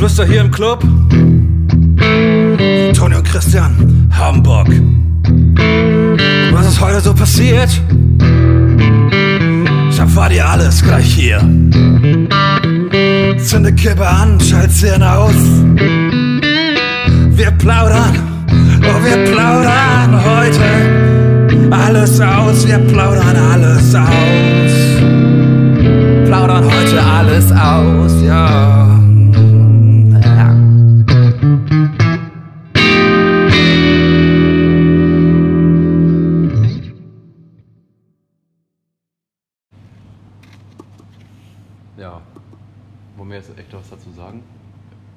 Geflüster hier im Club. Toni und Christian, Hamburg. Was ist heute so passiert? Ich erfahr dir alles gleich hier. Zünde Kippe an, schalt Zähne aus. Wir plaudern, oh wir plaudern heute alles aus. Wir plaudern alles aus. Plaudern heute alles aus, ja. Sagen?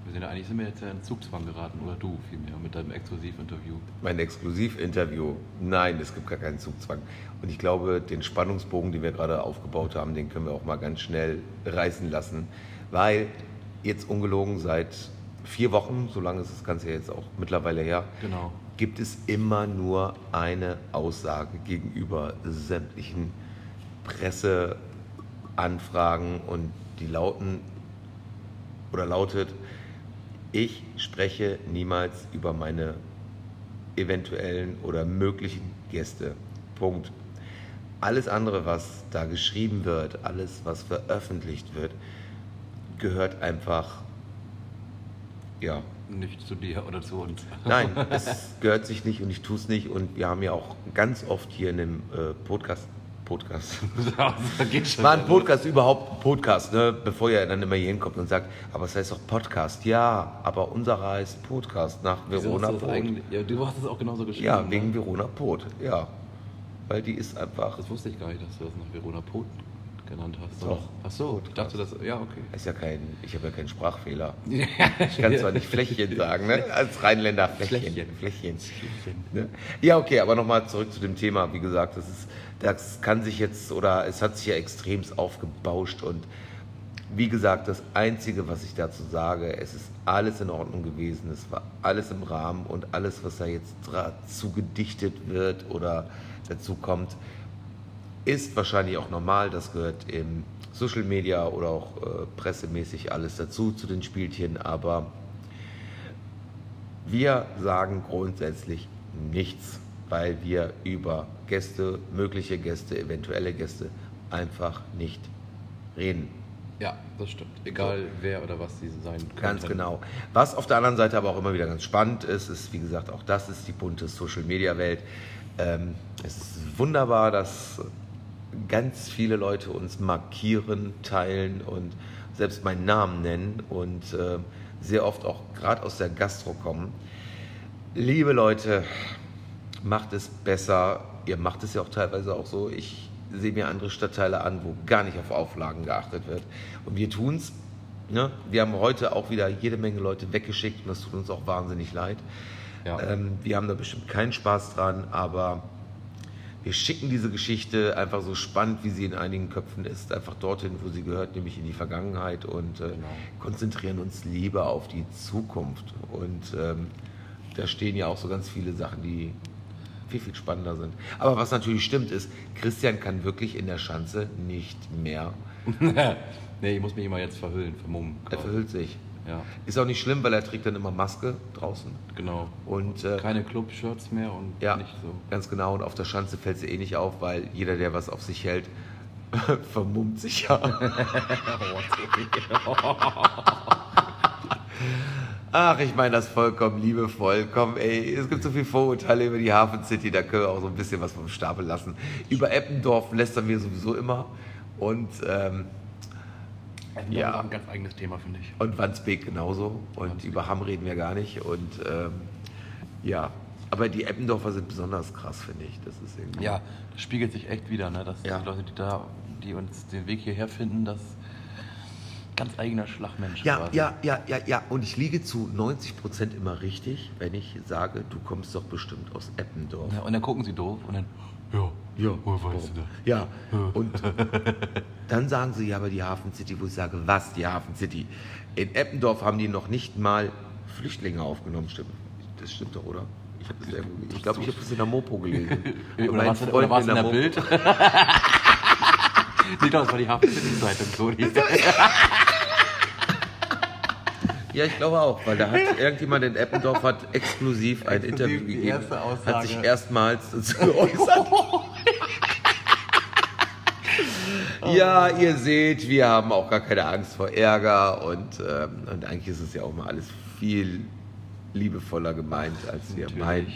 Wir sind ja eigentlich sind wir jetzt ja in Zugzwang geraten, oder du vielmehr, mit deinem Exklusivinterview. Mein Exklusivinterview. Nein, es gibt gar keinen Zugzwang. Und ich glaube, den Spannungsbogen, den wir gerade aufgebaut haben, den können wir auch mal ganz schnell reißen lassen. Weil jetzt ungelogen seit vier Wochen, so lange ist das Ganze jetzt auch mittlerweile her, Genau. gibt es immer nur eine Aussage gegenüber sämtlichen Presseanfragen und die lauten oder lautet, ich spreche niemals über meine eventuellen oder möglichen Gäste. Punkt. Alles andere, was da geschrieben wird, alles, was veröffentlicht wird, gehört einfach, ja, Nicht zu dir oder zu uns. Nein, es gehört sich nicht und ich tue es nicht. Und wir haben ja auch ganz oft hier in dem äh, Podcast, Podcast, war ein Podcast überhaupt Podcast, ne? bevor ihr dann immer hier hinkommt und sagt, aber es heißt doch Podcast. Ja, aber unserer heißt Podcast nach Verona Pot. Ja, du hast es auch genauso geschrieben. Ja, ne? wegen Verona Pot, ja. Weil die ist einfach, Das wusste ich gar nicht, dass du das nach Verona Pot genannt hast. Doch. Ach so, ich dachte das. Ja, okay. ist ja kein, ich habe ja keinen Sprachfehler. Ich kann zwar nicht Fläschchen sagen, ne? als Rheinländer Fläschchen. Fläschchen. Ne? Ja, okay, aber nochmal zurück zu dem Thema. Wie gesagt, das, ist, das kann sich jetzt oder es hat sich ja extremst aufgebauscht und wie gesagt, das Einzige, was ich dazu sage, es ist alles in Ordnung gewesen, es war alles im Rahmen und alles, was da jetzt dazu gedichtet wird oder dazu kommt, ist wahrscheinlich auch normal. Das gehört im Social Media oder auch äh, pressemäßig alles dazu, zu den Spielchen, aber wir sagen grundsätzlich nichts, weil wir über Gäste, mögliche Gäste, eventuelle Gäste einfach nicht reden. Ja, das stimmt. Egal wer oder was sie sein können. Ganz genau. Was auf der anderen Seite aber auch immer wieder ganz spannend ist, ist, wie gesagt, auch das ist die bunte Social-Media-Welt. Ähm, es ist wunderbar, dass ganz viele Leute uns markieren, teilen und selbst meinen Namen nennen und äh, sehr oft auch gerade aus der Gastro kommen. Liebe Leute, macht es besser. Ihr macht es ja auch teilweise auch so. Ich sehe mir andere Stadtteile an, wo gar nicht auf Auflagen geachtet wird. Und wir tun es. Ne? Wir haben heute auch wieder jede Menge Leute weggeschickt und das tut uns auch wahnsinnig leid. Ja. Ähm, wir haben da bestimmt keinen Spaß dran, aber wir schicken diese Geschichte einfach so spannend, wie sie in einigen Köpfen ist, einfach dorthin, wo sie gehört, nämlich in die Vergangenheit und äh, Genau. konzentrieren uns lieber auf die Zukunft. Und ähm, da stehen ja auch so ganz viele Sachen, die viel, viel spannender sind. Aber was natürlich stimmt ist, Christian kann wirklich in der Schanze nicht mehr. nee, ich muss mich immer jetzt verhüllen, vermummen. Er verhüllt sich. Ja, Ist auch nicht schlimm, weil er trägt dann immer Maske draußen. genau. Und äh, Keine Club-Shirts mehr und Ja, nicht so. ganz genau. Und auf der Schanze fällt es eh nicht auf, weil jeder, der was auf sich hält, vermummt sich ja. Ach, ich meine das vollkommen liebevoll. Komm, ey, es gibt so viel Vorurteile über die Hafen City, da können wir auch so ein bisschen was vom Stapel lassen. Über Eppendorf lästern wir sowieso immer. Und, ähm, Ja. ein ganz eigenes Thema, finde ich. und Wandsbek genauso. Und Wandsbek. über Hamm reden wir gar nicht. Und ähm, ja, aber die Eppendorfer sind besonders krass, finde ich. Das ist irgendwie. Ja, das spiegelt sich echt wieder, ne? dass Ja. die Leute, die da, die uns den Weg hierher finden, das ganz eigener Schlagmensch Ja, quasi. ja, ja, ja, ja. Und ich liege zu 90 Prozent immer richtig, wenn ich sage, du kommst doch bestimmt aus Eppendorf. ja. Und dann gucken sie doof und dann, ja, Ja, woher weißt du das? Ja, und dann sagen sie ja, aber die Hafen City, wo ich sage, was, die Hafen City? In Eppendorf haben die noch nicht mal Flüchtlinge aufgenommen, stimmt. Das stimmt doch, oder? Ich das irgendwo, ich glaube, ich habe das in der Mopo gelesen. Oder mein war's in, Freund oder war's in der Mopo- Bild? nee, doch, das war die Hafen City Zeitung, so. Ja, ich glaube auch, weil da hat irgendjemand in Eppendorf hat exklusiv ein Interview gegeben, hat sich erstmals geäußert. Ja, ihr seht, wir haben auch gar keine Angst vor Ärger und, ähm, und eigentlich ist es ja auch mal alles viel liebevoller gemeint, als wir meinen.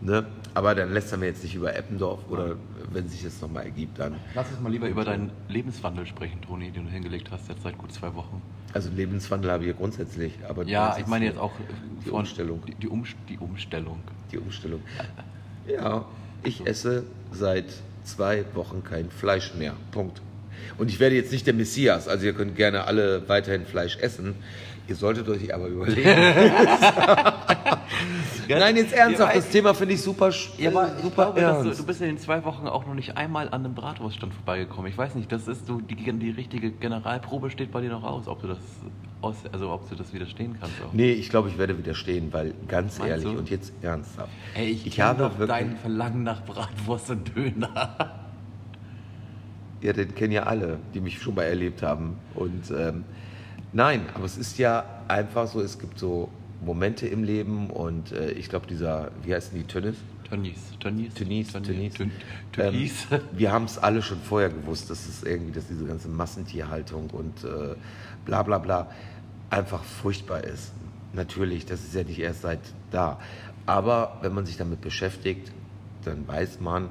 Ne? Aber dann lästern wir jetzt nicht über Eppendorf oder wenn sich das nochmal ergibt, dann. Lass uns mal lieber über deinen Lebenswandel sprechen, Toni, den du hingelegt hast jetzt seit gut zwei Wochen. Also Lebenswandel habe ich ja grundsätzlich. Aber Ja, ich meine jetzt auch die von- Umstellung. Die, die, um, die Umstellung. Die Umstellung. Ja, ich esse seit zwei Wochen kein Fleisch mehr. Punkt. Und ich werde jetzt nicht der Messias, also ihr könnt gerne alle weiterhin Fleisch essen. Ihr solltet euch aber überlegen. Nein, jetzt ernsthaft, Ja, das Thema finde ich super, Ja, aber ich super glaube, dass du, ernst. du bist in den zwei Wochen auch noch nicht einmal an einem Bratwurststand vorbeigekommen. Ich weiß nicht, das ist so, die, die richtige Generalprobe steht bei dir noch aus, ob du das aus, also ob du das widerstehen kannst auch. Nee, ich glaube, ich werde widerstehen, weil ganz Meinst ehrlich du? und jetzt ernsthaft. Ey, ich, ich habe wirklich, dein Verlangen nach Bratwurst und Döner. Ja, den kennen ja alle, die mich schon mal erlebt haben. Und ähm, nein, aber es ist ja einfach so, es gibt so Momente im Leben und äh, ich glaube, dieser, wie heißen die, Tönnis? Tönnies, Tönnies, Tunis, Tunis. Tön- Ähm, wir haben es alle schon vorher gewusst, dass es irgendwie, dass diese ganze Massentierhaltung und äh, bla bla bla einfach furchtbar ist. Natürlich, das ist ja nicht erst seit da. Aber wenn man sich damit beschäftigt, dann weiß man,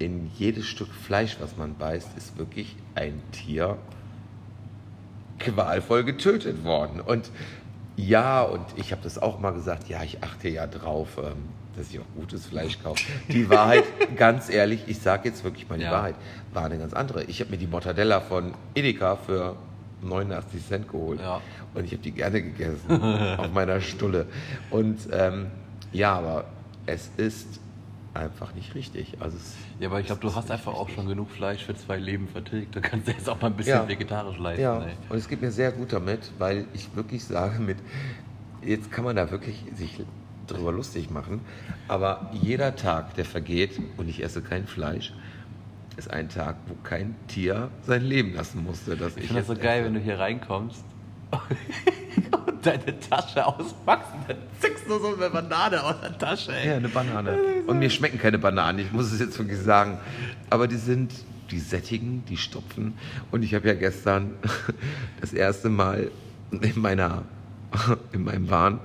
in jedes Stück Fleisch, was man beißt, ist wirklich ein Tier qualvoll getötet worden. Und ja, und ich habe das auch mal gesagt, ja, ich achte ja drauf, ähm, dass ich auch gutes Fleisch kaufe. Die Wahrheit, ganz ehrlich, ich sage jetzt wirklich mal die Ja. Wahrheit, war eine ganz andere. Ich habe mir die Mortadella von Edeka für 89 Cent geholt. Ja. Und ich habe die gerne gegessen auf meiner Stulle. Und ähm, ja, aber es ist einfach nicht richtig. Also Ja, aber ich glaube, du hast einfach auch schon genug Fleisch für zwei Leben vertilgt. Da kannst du jetzt auch mal ein bisschen Ja. vegetarisch leisten. Ja, Ey. und es geht mir sehr gut damit, weil ich wirklich sage, mit jetzt kann man da wirklich sich drüber lustig machen, aber jeder Tag, der vergeht und ich esse kein Fleisch, ist ein Tag, wo kein Tier sein Leben lassen musste. Dass ich finde das so geil, esse. wenn du hier reinkommst und deine Tasche auspackst dann zickst du so eine Banane aus der Tasche. Ey. Ja, eine Banane. Und mir schmecken keine Bananen, ich muss es jetzt wirklich sagen. Aber die sind, die sättigen, die stopfen. Und ich habe ja gestern das erste Mal in meiner, in meinem Wahn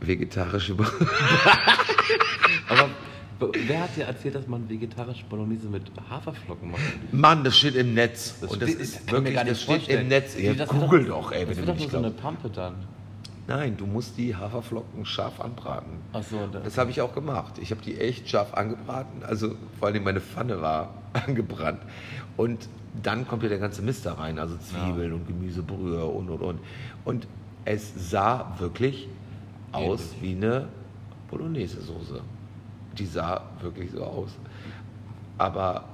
vegetarische Aber wer hat dir erzählt, dass man vegetarische Bolognese mit Haferflocken macht? Mann, das steht im Netz. Das und das steht- ist mir wirklich, das steht vorstellen. im Netz. Ja, Das Google wird doch, ey, Das wenn wird du doch nicht so eine. Pampe dann. Nein, du musst die Haferflocken scharf anbraten. Achso, und dann. Das habe ich auch gemacht. Ich habe die echt scharf angebraten. Also vor allem meine Pfanne war angebrannt. Und dann kommt ja der ganze Mist da rein. Also Zwiebeln und Gemüsebrühe und und und. Und es sah wirklich aus wie eine Bolognese-Soße. Die sah wirklich so aus. Aber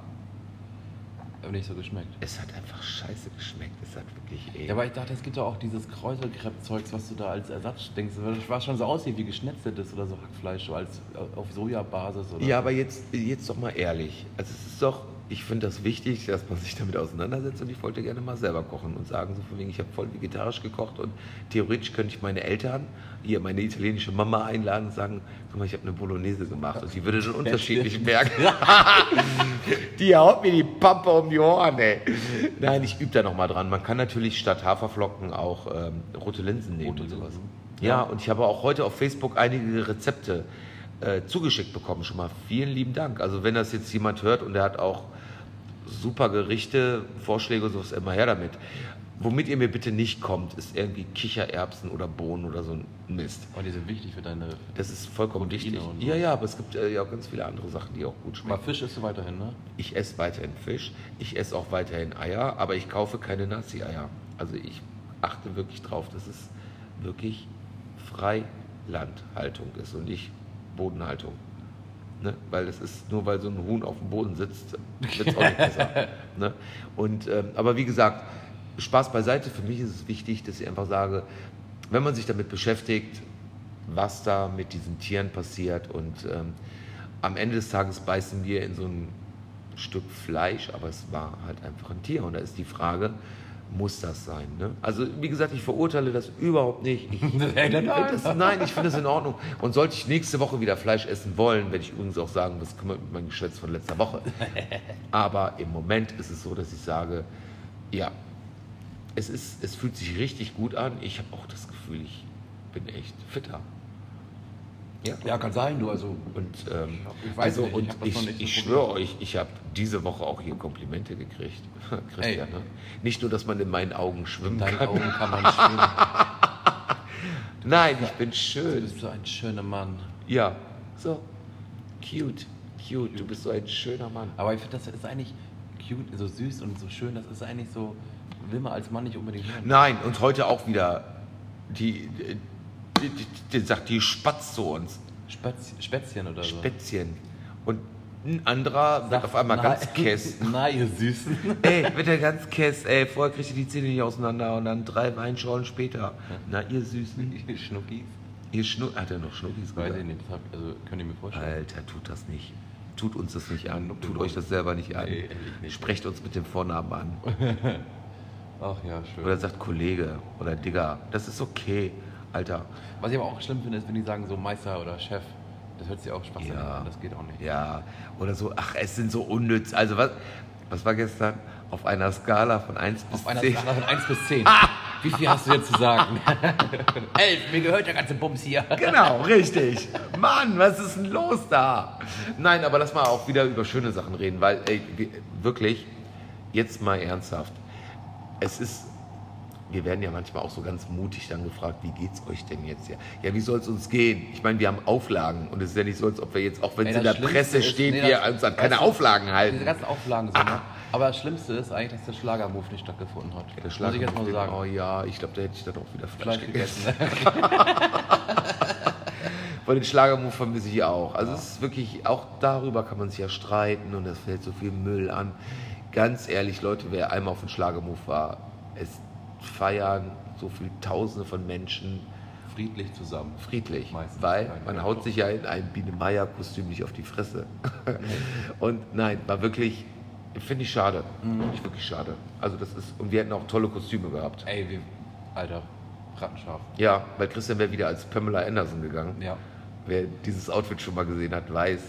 Aber nicht so geschmeckt. es hat einfach scheiße geschmeckt. Es hat wirklich ey. Ja, aber ich dachte, es gibt doch auch dieses Kräuterkrepp-Zeugs, was du da als Ersatz denkst, was schon so aussieht wie geschnetzeltes oder so Hackfleisch, so als auf Sojabasis oder. Ja, aber jetzt, jetzt doch mal ehrlich. Also es ist doch, ich finde das wichtig, dass man sich damit auseinandersetzt und ich wollte gerne mal selber kochen und sagen, so von wegen, ich habe voll vegetarisch gekocht und theoretisch könnte ich meine Eltern, hier meine italienische Mama einladen und sagen, guck mal, ich habe eine Bolognese gemacht und die würde den Unterschied nicht merken. die haut mir die Pampe um die Ohren, ey. Nein, ich übe da noch mal dran. Man kann natürlich statt Haferflocken auch ähm, rote Linsen nehmen Rote und sowas. Linsen. Ja, Ja. und ich habe auch heute auf Facebook einige Rezepte äh, zugeschickt bekommen. Schon mal vielen lieben Dank. Also wenn das jetzt jemand hört und der hat auch super Gerichte, Vorschläge und sowas, immer her damit. Womit ihr mir bitte nicht kommt, ist irgendwie Kichererbsen oder Bohnen oder so ein Mist. Oh, die sind wichtig für deine. Das ist vollkommen Proteine wichtig. Ja, ja, aber es gibt äh, ja auch ganz viele andere Sachen, die auch gut Aber schmecken. Fisch isst du weiterhin, ne? Ich esse weiterhin Fisch, ich esse auch weiterhin Eier, aber ich kaufe keine Nazi-Eier. Also ich achte wirklich drauf, dass es wirklich Freilandhaltung ist und nicht Bodenhaltung. Ne? Weil es ist, nur weil so ein Huhn auf dem Boden sitzt, wird es auch nicht besser. Ne? Und, ähm, aber wie gesagt, Spaß beiseite, für mich ist es wichtig, dass ich einfach sage, wenn man sich damit beschäftigt, was da mit diesen Tieren passiert und ähm, am Ende des Tages beißen wir in so ein Stück Fleisch, aber es war halt einfach ein Tier. Und da ist die Frage, muss das sein. Ne? Also wie gesagt, ich verurteile das überhaupt nicht. Ich, nein. das, nein, ich finde das in Ordnung. Und sollte ich nächste Woche wieder Fleisch essen wollen, werde ich übrigens auch sagen, was kümmert mich mein Geschwätz von letzter Woche. Aber im Moment ist es so, dass ich sage, ja, es, ist, es fühlt sich richtig gut an. Ich habe auch das Gefühl, ich bin echt fitter. Ja, Ja, kann sein, du. Also, und ähm, Ich weiß also nicht, ich und ich, so ich probiert. schwöre euch, ich habe diese Woche auch hier Komplimente gekriegt. Christian, Ey. ne? Nicht nur, dass man in meinen Augen schwimmen in deinen kann. Augen kann man schwimmen. Nein, ich bin Du schön. bist so ein schöner Mann. Ja, so cute, cute. Du bist so ein schöner Mann. Aber ich finde, das ist eigentlich cute, so süß und so schön. Das ist eigentlich so, will man als Mann nicht unbedingt hören. Nein, und heute auch wieder die, die, sagt, die spatzt zu uns. Spätzchen oder so. Spätzchen. Und ein anderer wird auf einmal na, ganz kess. Na, ihr Süßen. Ey, wird er ganz kess, ey, vorher kriegt ihr die Zähne nicht auseinander und dann drei Weinschorlen später. Na, ihr Süßen, Schnuckis? ihr Schnuck, hat er noch Schnuckis Weiß gesagt? ich nicht, hab, also könnt ihr mir vorstellen. Alter, tut das nicht. Tut uns das nicht an. Tut euch das selber nicht an. Nee, nicht. Sprecht uns mit dem Vornamen an. Ach ja, schön. Oder sagt Kollege oder Digger. Das ist okay, Alter. Was ich aber auch schlimm finde, ist, wenn die sagen so Meister oder Chef. Das hört sich auch Spaß Ja. an, das geht auch nicht. Ja, oder so, ach, es sind so unnütz. Also was, was war gestern? Auf einer Skala von 1 bis Auf einer 10. Skala von 1 bis 10. Wie viel hast du jetzt zu sagen? 11, mir gehört der ganze Bums hier. Genau, richtig. Mann, was ist denn los da? Nein, aber lass mal auch wieder über schöne Sachen reden, weil ey, wir- wirklich, jetzt mal ernsthaft. Es ist, wir werden ja manchmal auch so ganz mutig dann gefragt, wie geht's euch denn jetzt hier? Ja, wie soll es uns gehen? Ich meine, wir haben Auflagen und es ist ja nicht so, als ob wir jetzt, auch wenn es in der Schlimmste Presse ist- steht, nee, wir uns an keine Auflagen halten. Diese ganzen Auflagen so, ne? Aber das Schlimmste ist eigentlich, dass der Schlagermove nicht stattgefunden hat. Der Muss Schlag ich jetzt mal so sagen. Oh ja, ich glaube, da hätte ich dann auch wieder Fleisch, Fleisch gegessen. Weil den Schlagermove vermisse ich auch. Also es ist wirklich, auch darüber kann man sich ja streiten und es fällt so viel Müll an. Ganz ehrlich, Leute, wer einmal auf den Schlagermove war, es feiern so viele Tausende von Menschen Friedlich zusammen. friedlich, Meistens. weil man haut sich ja in einem Biene Meier Kostüm nicht auf die Fresse. und nein, war wirklich, finde ich schade, Mhm. finde ich wirklich schade. Also das ist, und wir hätten auch tolle Kostüme gehabt. Ey, wir, Alter, rattenscharf. Ja, weil Christian wäre wieder als Pamela Anderson gegangen. Ja, Wer dieses Outfit schon mal gesehen hat, weiß,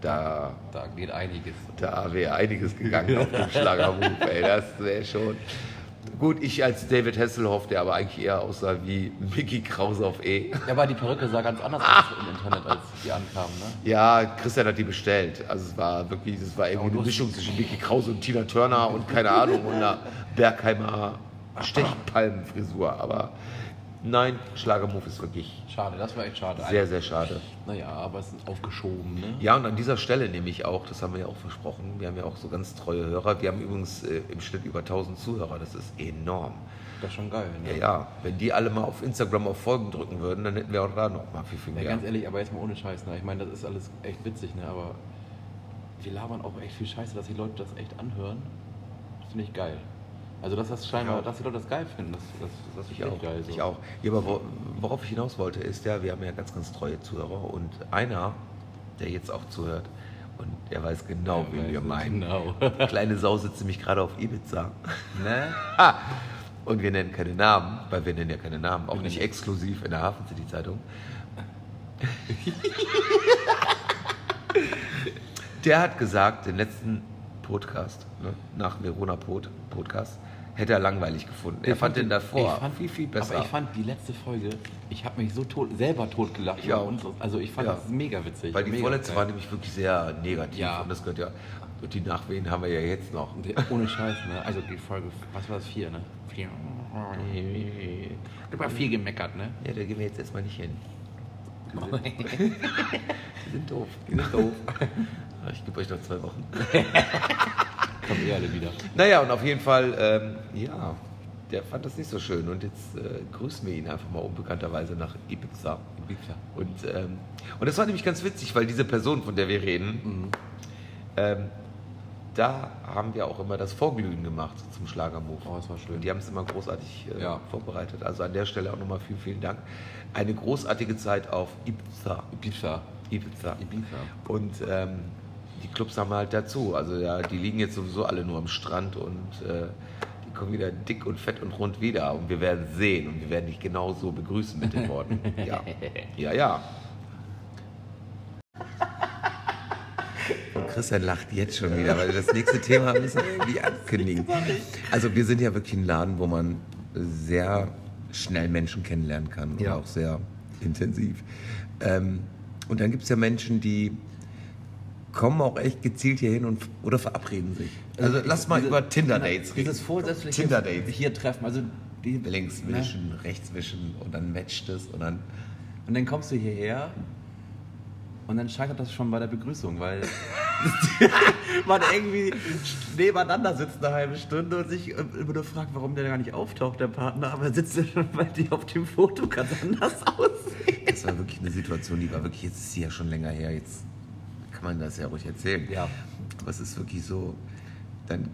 da, da geht einiges. da wäre einiges gegangen auf dem Schlagermove. Ey, das wäre schon. Gut, ich als David Hasselhoff, der aber eigentlich eher aussah wie Mickey Krause auf E. Ja, aber die Perücke sah ganz anders aus im Internet, als die ankamen, ne? Ja, Christian hat die bestellt. Also es war wirklich, es war irgendwie Ja, eine Mischung zwischen Mickey Krause und Tina Turner und keine Ahnung und einer Bergheimer Stechpalmenfrisur. Aber nein, Schlagermove ist wirklich Schade, das war echt schade. sehr, sehr schade. Naja, aber es ist aufgeschoben, ne? Ja, und an dieser Stelle nehme ich auch, das haben wir ja auch versprochen, wir haben ja auch so ganz treue Hörer. Wir haben übrigens äh, im Schnitt über 1000 Zuhörer, das ist enorm. Das ist schon geil, Ja, ne? ja, wenn die alle mal auf Instagram auf Folgen drücken würden, dann hätten wir auch da noch mal viel, viel Ja, mehr. ganz ehrlich, aber jetzt mal ohne Scheiß, ne? Ich meine, das ist alles echt witzig, ne? Aber wir labern auch echt viel Scheiße, dass die Leute das echt anhören. Das finde ich geil. Also, dass das scheinbar, Ja. dass die Leute das geil finden, das, das, das Ich auch, geil. So. ich auch. Ja, aber wo, worauf ich hinaus wollte, ist ja, wir haben ja ganz, ganz treue Zuhörer und einer, der jetzt auch zuhört und der weiß genau, Ja, wen wir meinen. genau. Kleine Sau sitzt nämlich gerade auf Ibiza. Ne? Ha! Und wir nennen keine Namen, weil wir nennen ja keine Namen, auch Wir nicht exklusiv in der Hafen City Zeitung. Der hat gesagt, den letzten Podcast, ne, nach Verona Pod, Podcast, hätte er langweilig gefunden. Er fand den davor ich fand, viel, viel besser. Aber ich fand die letzte Folge, ich habe mich so tot, selber tot gelacht. Ich auch. Also ich fand Ja. das mega witzig. Weil die mega vorletzte geil. war nämlich wirklich sehr negativ Ja. und das gehört ja, und die Nachwehen haben wir ja jetzt noch. Die- Ohne Scheiß, ne? Also die Folge, was war das? Vier, ne? Vier. Ich hab viel gemeckert, ne? Ja, da gehen wir jetzt erstmal nicht hin. Die Die sind doof. sind doof. Ich gebe euch noch zwei Wochen. Kommen eh alle wieder. Naja, und auf jeden Fall, ähm, ja, der fand das nicht so schön. Und jetzt äh, grüßen wir ihn einfach mal unbekannterweise nach Ibiza. Ibiza. Und, ähm, und das war nämlich ganz witzig, weil diese Person, von der wir reden, Mhm. ähm, da haben wir auch immer das Vorglühen gemacht zum Schlagermove. Oh, das war schön. Und die haben es immer großartig äh, Ja. vorbereitet. Also an der Stelle auch nochmal vielen, vielen Dank. Eine großartige Zeit auf Ibiza. Ibiza. Ibiza. Ibiza. Und ähm, die Clubs haben halt dazu. Also ja, die liegen jetzt sowieso alle nur am Strand und äh, die kommen wieder dick und fett und rund wieder und wir werden sehen und wir werden dich genauso begrüßen mit den Worten. Ja, ja, ja. Und Christian lacht jetzt schon wieder, weil wir das nächste Thema müssen wir irgendwie ankündigen. Also wir sind ja wirklich ein Laden, wo man sehr schnell Menschen kennenlernen kann und Ja. auch sehr intensiv. Ähm, und dann gibt es ja Menschen, die kommen auch echt gezielt hier hin und oder verabreden sich. Also lass mal diese- über Tinder-Dates reden. Dieses vorsätzliche Tinder-Dates. hier treffen, also die, Links ne? wischen, rechts wischen und dann matcht es und dann. Und dann kommst du hierher und dann scheitert das schon bei der Begrüßung, weil man irgendwie nebeneinander sitzt eine halbe Stunde und sich immer nur fragt, warum der gar nicht auftaucht, der Partner, aber er sitzt ja schon bei dir auf dem Foto ganz anders aussehen. Das war wirklich eine Situation, die war wirklich, jetzt ist sie ja schon länger her, jetzt kann man das ja ruhig erzählen. Ja. Aber es ist wirklich so, dann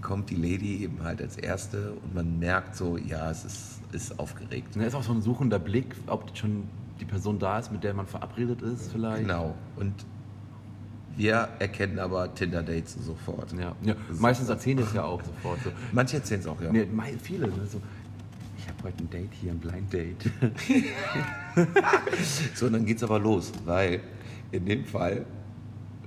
kommt die Lady eben halt als Erste und man merkt so, ja, es ist, ist aufgeregt. Da ist auch so ein suchender Blick, ob schon die Person da ist, mit der man verabredet ist vielleicht. Genau. Und wir erkennen aber Tinder-Dates sofort. Ja. ja. Meistens erzählen es ja auch sofort. So. Manche erzählen es auch, ja. Nee, viele, ne? so, ich habe heute ein Date hier, ein Blind Date. So, und dann geht's aber los, weil in dem Fall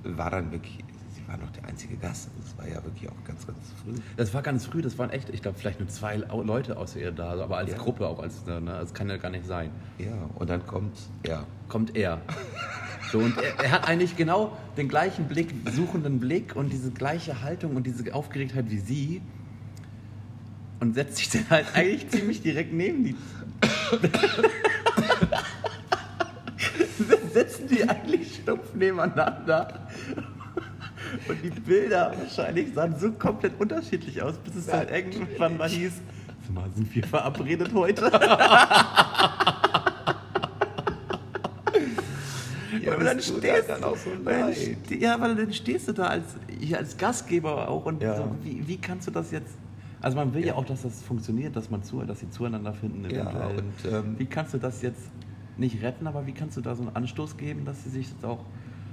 war dann wirklich, sie war noch der einzige Gast. Das war ja wirklich auch ganz, ganz früh. Das war ganz früh, das waren echt, ich glaube, vielleicht nur zwei Leute außer ihr da, aber als Ja. Gruppe auch, als, ne, das kann ja gar nicht sein. Ja, und dann kommt, ja, Kommt er. So, und er, er hat eigentlich genau den gleichen Blick, suchenden Blick und diese gleiche Haltung und diese Aufgeregtheit wie sie. Und setzt sich dann halt eigentlich ziemlich direkt neben die. Sitzen die eigentlich stumpf nebeneinander. Und die Bilder wahrscheinlich sahen so komplett unterschiedlich aus, bis es dann irgendwann mal hieß, "Sag mal, sind wir verabredet heute? Ja, und dann stehst dann auch so weil Ja, weil dann stehst du da als, als Gastgeber auch und Ja. so, wie, wie kannst du das jetzt. Also man will ja. auch, dass das funktioniert, dass man zu, dass sie zueinander finden. Ja, und, ähm, wie kannst du das jetzt nicht retten, aber wie kannst du da so einen Anstoß geben, dass sie sich jetzt auch.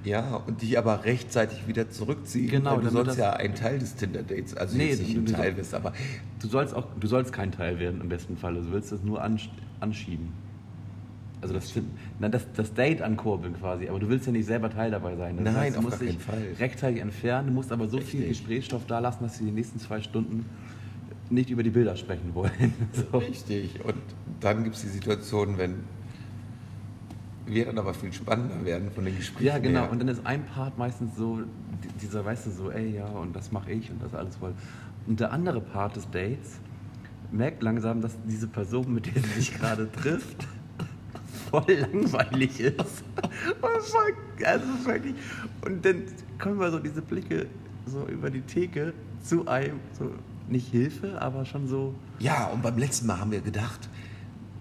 Ja, und dich aber rechtzeitig wieder zurückziehen. Genau, du das- ja ein Teil des Tinder-Dates, also Nee, jetzt nicht du- ein du- Teil bist, aber Du sollst auch, du sollst kein Teil werden im besten Fall. Du willst das nur ansch anschieben. Also das, na, das, das Date ankurbeln quasi, aber du willst ja nicht selber Teil dabei sein. Das Nein, du auf musst gar dich keinen Fall. rechtzeitig entfernen, du musst aber so viel Richtig. Gesprächsstoff da lassen, dass sie die nächsten zwei Stunden nicht über die Bilder sprechen wollen. So. richtig. Und dann gibt es die Situation, wenn wir dann aber viel spannender werden von den Gesprächen. Ja, genau. her. Und dann ist ein Part meistens so, die- dieser, weißt du, so, ey, ja, und das mache ich und das alles voll. Und der andere Part des Dates merkt langsam, dass diese Person, mit der sie sich gerade trifft, voll langweilig ist. Also wirklich, und dann kommen wir so diese Blicke so über die Theke zu einem, so nicht Hilfe, aber schon so, Ja, und beim letzten Mal haben wir gedacht,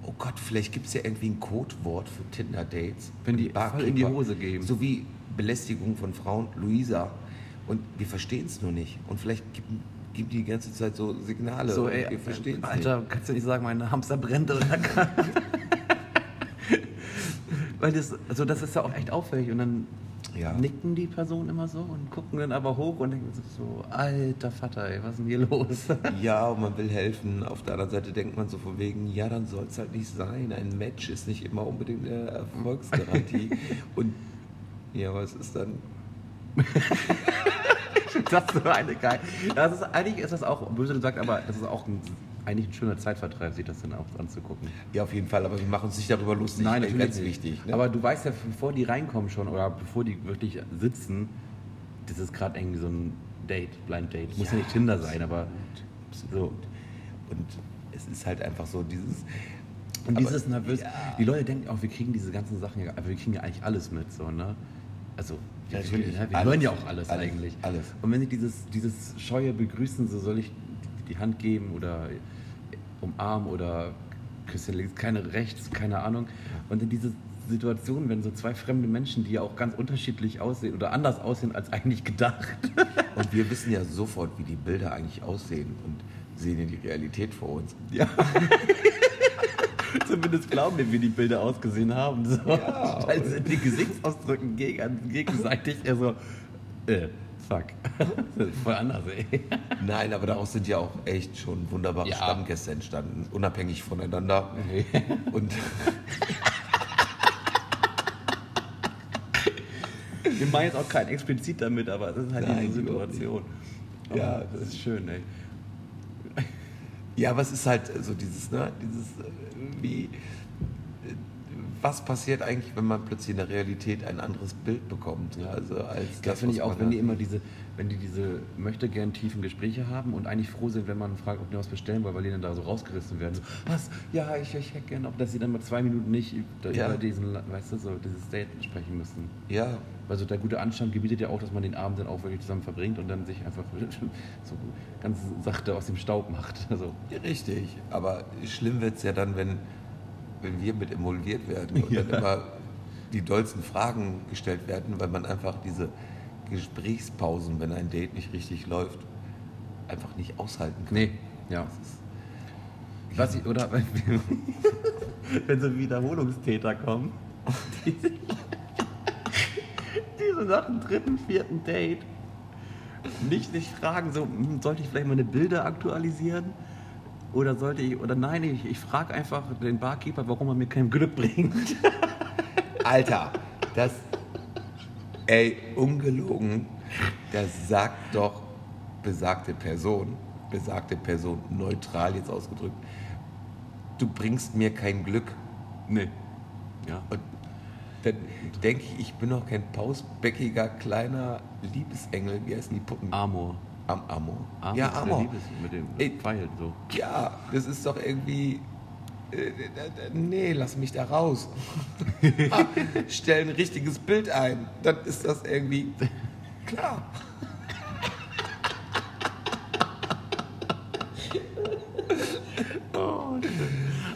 oh Gott, vielleicht gibt es ja irgendwie ein Codewort für Tinder-Dates. Wenn die Und voll in die Hose geben. So wie Belästigung von Frauen, Luisa. Und wir verstehen es nur nicht. Und vielleicht gibt, gibt die die ganze Zeit so Signale. so ey, wir verstehen Alter, kannst du nicht sagen, mein Hamster brennt oder. Weil das, also das ist ja auch echt auffällig und dann Ja. nicken die Personen immer so und gucken dann aber hoch und denken sich so, alter Vater, ey, was ist denn hier los? Ja, und man will helfen. Auf der anderen Seite denkt man so von wegen, ja, dann soll es halt nicht sein. Ein Match ist nicht immer unbedingt eine Erfolgsgarantie. und ja, was ist dann? das ist so eine geil. Das ist, eigentlich ist das auch, böse gesagt, aber das ist auch ein, eigentlich ein schöner Zeitvertreib, sich das dann auch anzugucken. Ja, auf jeden Fall, aber wir machen uns nicht darüber lustig. natürlich ganz nicht. wichtig. Ne? Aber du weißt ja, bevor die reinkommen schon oder bevor die wirklich sitzen, das ist gerade irgendwie so ein Date, Blind Date. Muss ja, Ja, nicht Tinder sein, aber so. Und es ist halt einfach so dieses. Und Aber- dieses nervös. ja. Die Leute denken auch, wir kriegen diese ganzen Sachen aber wir kriegen ja eigentlich alles mit, so, ne? Also, wir, Natürlich. wir, wir hören ja auch alles, Alles. eigentlich. Alles. Und wenn sie dieses, dieses scheue Begrüßen, so soll ich die Hand geben oder umarmen oder Küsschen links, keine rechts, keine Ahnung. Und in diese Situation, wenn so zwei fremde Menschen, die ja auch ganz unterschiedlich aussehen oder anders aussehen als eigentlich gedacht. Und wir wissen ja sofort, wie die Bilder eigentlich aussehen und sehen ja die Realität vor uns. Ja. Zumindest glauben wir, wie die Bilder ausgesehen haben. So. Ja, Weil sind die Gesichtsausdrücken gegen, gegenseitig eher so, äh, Fuck. Das ist voll anders, ey. Nein, aber daraus sind ja auch echt schon wunderbare Ja. Stammgäste entstanden, unabhängig voneinander. Und Wir meinen jetzt auch kein explizit damit, aber es ist halt Nein, diese Situation. Aber Ja. das ist schön, ey. ja, aber es ist halt so dieses, ne, dieses, äh, wie, was passiert eigentlich, wenn man plötzlich in der Realität ein anderes Bild bekommt? Ja. Also als Das finde was ich auch, wenn die immer diese, wenn die diese möchte gern tiefen Gespräche haben und eigentlich froh sind, wenn man fragt, ob die was bestellen wollen, weil die dann da so rausgerissen werden. So, was? Ja, ich, ich hätte gerne, ob dass sie dann mal zwei Minuten nicht über Ja. diesen, weißt du, so dieses Date sprechen müssen. Ja, Also der gute Anstand gebietet ja auch, dass man den Abend dann auch wirklich zusammen verbringt und dann sich einfach so ganz sachte aus dem Staub macht. Also, Ja, Richtig, aber schlimm wird es ja dann, wenn, wenn wir mit involviert werden und dann immer die dollsten Fragen gestellt werden, weil man einfach diese Gesprächspausen, wenn ein Date nicht richtig läuft, einfach nicht aushalten kann. nee, ja. Was ich, oder wenn, wenn so Wiederholungstäter kommen, die, die so nach dem dritten, vierten Date nicht sich fragen, so, hm, sollte ich vielleicht meine Bilder aktualisieren? Oder sollte ich, oder nein, ich, ich frage einfach den Barkeeper, warum er mir kein Glück bringt. Alter, das, ey, ungelogen, das sagt doch besagte Person, besagte Person neutral jetzt ausgedrückt, du bringst mir kein Glück. Nee. Ja. Und dann denke ich, ich bin doch kein pausbäckiger, kleiner Liebesengel. Wie heißen die Puppen? Amor. Am Amor. Amor ja, Amor. Liebes mit dem Ey. Pfeil so. Ja, das ist doch irgendwie. äh, äh, äh, Nee, lass mich da raus. Ah, Stell ein richtiges Bild ein. Dann ist das irgendwie klar.